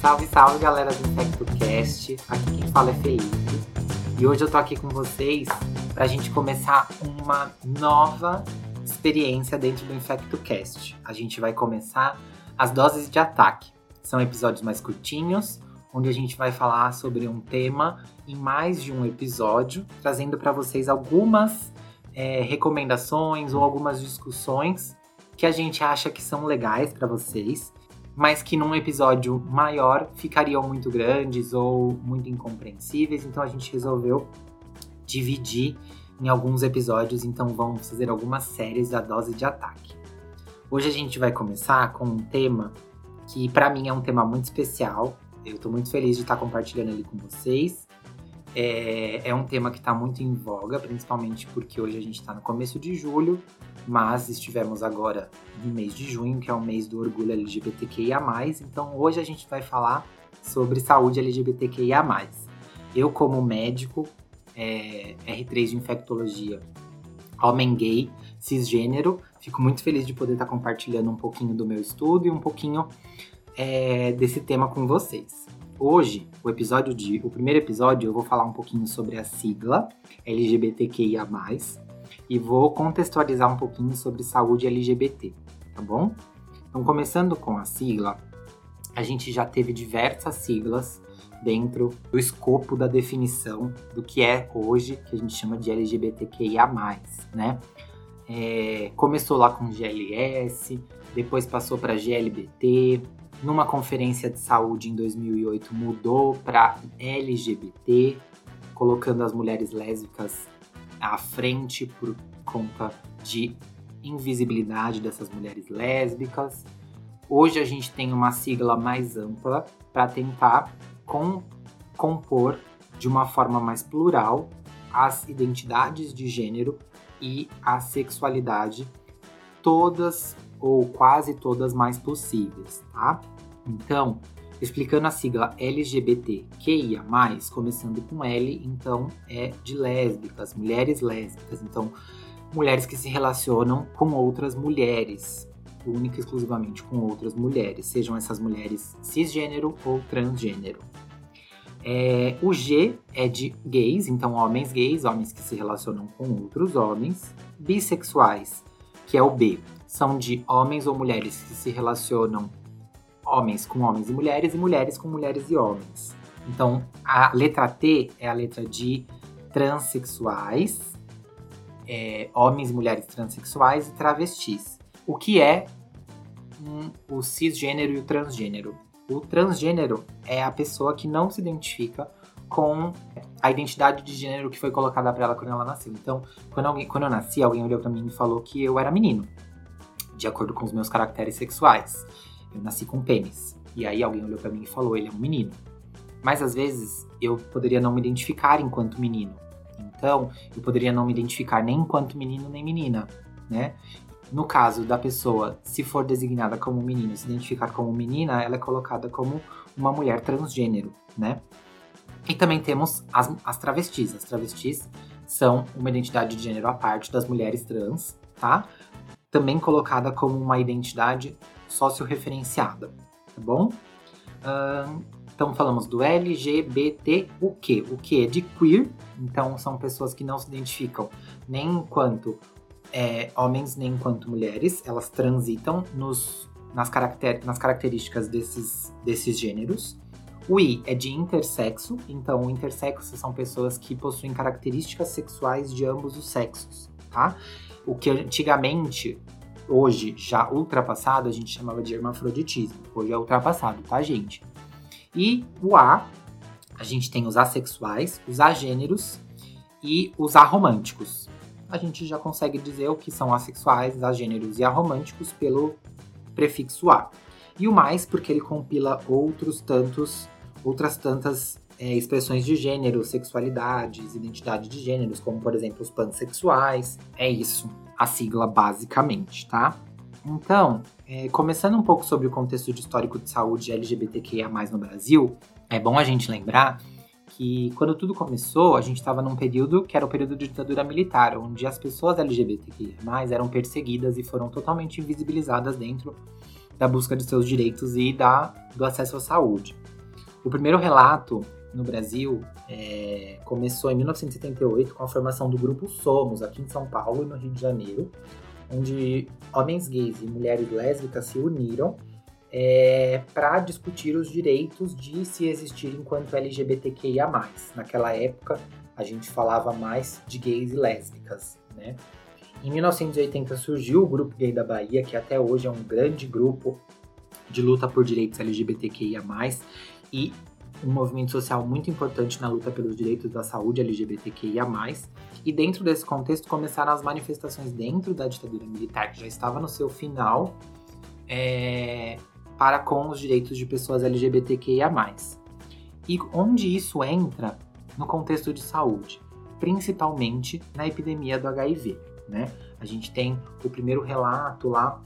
Salve, salve galera do InfectoCast. Aqui quem fala é Felipe. E hoje eu tô aqui com vocês pra gente começar uma nova experiência dentro do InfectoCast. A gente vai começar as doses de ataque. São episódios mais curtinhos, onde a gente vai falar sobre um tema em mais de um episódio, trazendo para vocês algumas é, recomendações ou algumas discussões que a gente acha que são legais para vocês, mas que num episódio maior ficariam muito grandes ou muito incompreensíveis. Então a gente resolveu dividir em alguns episódios, então vamos fazer algumas séries da dose de ataque. Hoje a gente vai começar com um tema que para mim é um tema muito especial. Eu estou muito feliz de estar compartilhando ele com vocês. É, é um tema que está muito em voga, principalmente porque hoje a gente está no começo de julho, mas estivemos agora no mês de junho, que é o mês do orgulho LGBTQIA. Então hoje a gente vai falar sobre saúde LGBTQIA. Eu, como médico, é, R3 de infectologia, homem gay, cisgênero, fico muito feliz de poder estar compartilhando um pouquinho do meu estudo e um pouquinho é, desse tema com vocês. Hoje, o episódio de, o primeiro episódio, eu vou falar um pouquinho sobre a sigla LGBTQIA+, e vou contextualizar um pouquinho sobre saúde LGBT, tá bom? Então, começando com a sigla, a gente já teve diversas siglas dentro do escopo da definição do que é hoje, que a gente chama de LGBTQIA+, né? É, começou lá com GLS, depois passou para GLBT, numa conferência de saúde em 2008 mudou para LGBT, colocando as mulheres lésbicas à frente por conta de invisibilidade dessas mulheres lésbicas. Hoje a gente tem uma sigla mais ampla para tentar com, compor de uma forma mais plural as identidades de gênero e a sexualidade, todas ou quase todas mais possíveis, tá? Então, explicando a sigla LGBTQIA+, começando com L, então é de lésbicas, mulheres lésbicas, então mulheres que se relacionam com outras mulheres, única e exclusivamente com outras mulheres, sejam essas mulheres cisgênero ou transgênero. É, o G é de gays, então homens gays, homens que se relacionam com outros homens. Bissexuais, que é o B, são de homens ou mulheres que se relacionam homens com homens e mulheres e mulheres com mulheres e homens. Então, a letra T é a letra de transexuais, é, homens e mulheres transexuais e travestis. O que é um, o cisgênero e o transgênero? O transgênero é a pessoa que não se identifica com a identidade de gênero que foi colocada para ela quando ela nasceu. Então, quando, alguém, quando eu nasci, alguém olhou para mim e falou que eu era menino, de acordo com os meus caracteres sexuais. Eu nasci com pênis. E aí alguém olhou para mim e falou, ele é um menino. Mas às vezes eu poderia não me identificar enquanto menino. Então, eu poderia não me identificar nem enquanto menino nem menina, né? No caso da pessoa, se for designada como menino, se identificar como menina, ela é colocada como uma mulher transgênero, né? E também temos as, as travestis. As travestis são uma identidade de gênero à parte das mulheres trans, tá? Também colocada como uma identidade socioreferenciada, tá bom? Uh, então falamos do LGBT, o que? O que é de queer, então são pessoas que não se identificam nem enquanto é, homens nem enquanto mulheres, elas transitam nos, nas, caracter, nas características desses, desses gêneros. O I é de intersexo, então intersexo são pessoas que possuem características sexuais de ambos os sexos, tá? O que antigamente hoje já ultrapassado, a gente chamava de hermafroditismo. Hoje é ultrapassado, tá, gente? E o A, a gente tem os assexuais, os agêneros e os aromânticos. A gente já consegue dizer o que são assexuais, agêneros e aromânticos pelo prefixo A. E o mais porque ele compila outros tantos, outras tantas é, expressões de gênero, sexualidades, identidade de gêneros, como por exemplo os pansexuais. É isso a sigla basicamente, tá? Então, é, começando um pouco sobre o contexto de histórico de saúde LGBTQIA+, no Brasil, é bom a gente lembrar que quando tudo começou, a gente estava num período que era o período de ditadura militar, onde as pessoas LGBTQIA+, eram perseguidas e foram totalmente invisibilizadas dentro da busca de seus direitos e da, do acesso à saúde. O primeiro relato no Brasil é, começou em 1978 com a formação do grupo Somos, aqui em São Paulo e no Rio de Janeiro, onde homens gays e mulheres lésbicas se uniram é, para discutir os direitos de se existir enquanto LGBTQIA. Naquela época, a gente falava mais de gays e lésbicas, né? Em 1980 surgiu o Grupo Gay da Bahia, que até hoje é um grande grupo de luta por direitos LGBTQIA+, e um movimento social muito importante na luta pelos direitos da saúde LGBTQIA+. E dentro desse contexto começaram as manifestações dentro da ditadura militar, que já estava no seu final, é, para com os direitos de pessoas LGBTQIA+. E onde isso entra no contexto de saúde, principalmente na epidemia do HIV, né? A gente tem o primeiro relato lá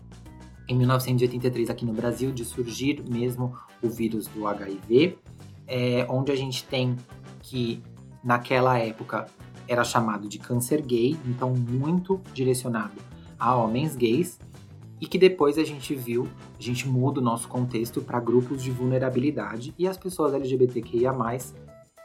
em 1983 aqui no Brasil de surgir mesmo o vírus do HIV, é, onde a gente tem que naquela época era chamado de câncer gay, então muito direcionado a homens gays, e que depois a gente viu, a gente muda o nosso contexto para grupos de vulnerabilidade e as pessoas LGBTQIA+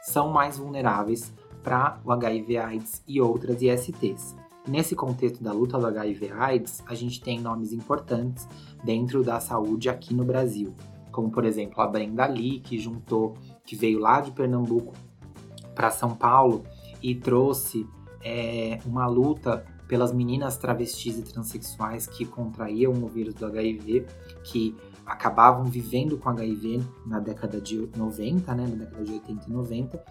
são mais vulneráveis para o HIV/AIDS e outras ISTs. Nesse contexto da luta do HIV/AIDS, a gente tem nomes importantes dentro da saúde aqui no Brasil, como por exemplo a Brenda Lee, que juntou, que veio lá de Pernambuco para São Paulo e trouxe é, uma luta pelas meninas travestis e transexuais que contraíam o vírus do HIV, que acabavam vivendo com HIV na década de 90, né, na década de 80 e 90,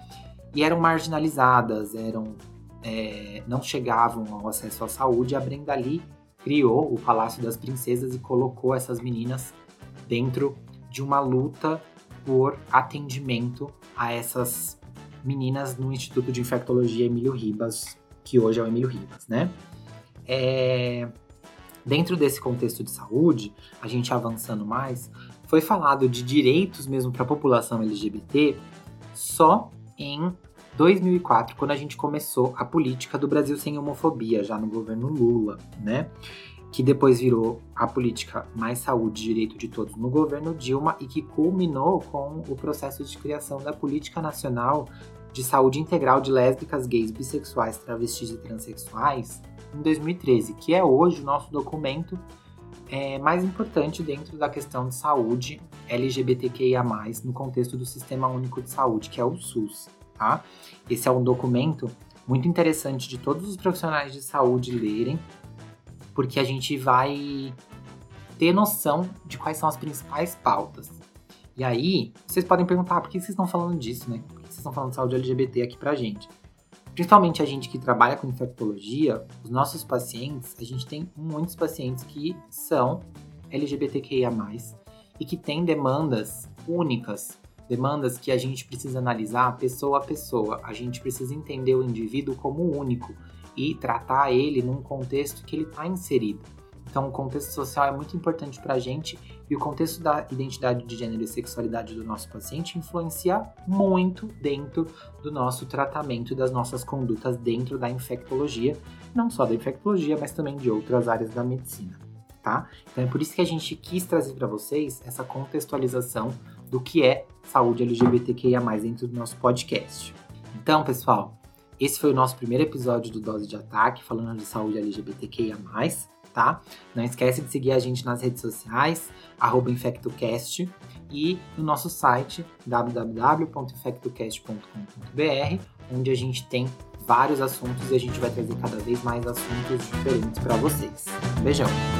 e eram marginalizadas, eram é, não chegavam ao acesso à saúde. A Brenda Lee criou o Palácio das Princesas e colocou essas meninas dentro de uma luta por atendimento a essas meninas no Instituto de Infectologia Emílio Ribas, que hoje é o Emílio Ribas, né? É... Dentro desse contexto de saúde, a gente avançando mais, foi falado de direitos mesmo para a população LGBT só em 2004, quando a gente começou a política do Brasil sem homofobia, já no governo Lula, né? Que depois virou a política mais saúde e direito de todos no governo Dilma e que culminou com o processo de criação da Política Nacional de Saúde Integral de Lésbicas, Gays, Bissexuais, Travestis e Transsexuais em 2013, que é hoje o nosso documento é, mais importante dentro da questão de saúde LGBTQIA, no contexto do Sistema Único de Saúde, que é o SUS. Tá? Esse é um documento muito interessante de todos os profissionais de saúde lerem, porque a gente vai ter noção de quais são as principais pautas. E aí, vocês podem perguntar, ah, por que vocês estão falando disso, né? Por que vocês estão falando de saúde LGBT aqui pra gente? Principalmente a gente que trabalha com infectologia, os nossos pacientes, a gente tem muitos pacientes que são LGBTQIA+, e que têm demandas únicas, demandas que a gente precisa analisar pessoa a pessoa. A gente precisa entender o indivíduo como único e tratar ele num contexto que ele está inserido. Então, o contexto social é muito importante para a gente e o contexto da identidade de gênero e sexualidade do nosso paciente influencia muito dentro do nosso tratamento e das nossas condutas dentro da infectologia, não só da infectologia, mas também de outras áreas da medicina, tá? Então, é por isso que a gente quis trazer para vocês essa contextualização do que é saúde LGBTQIA+, dentro do nosso podcast. Então, pessoal, esse foi o nosso primeiro episódio do Dose de Ataque, falando de saúde LGBTQIA+, tá? Não esquece de seguir a gente nas redes sociais, InfectoCast, e no nosso site, www.infectocast.com.br, onde a gente tem vários assuntos e a gente vai trazer cada vez mais assuntos diferentes para vocês. Um beijão!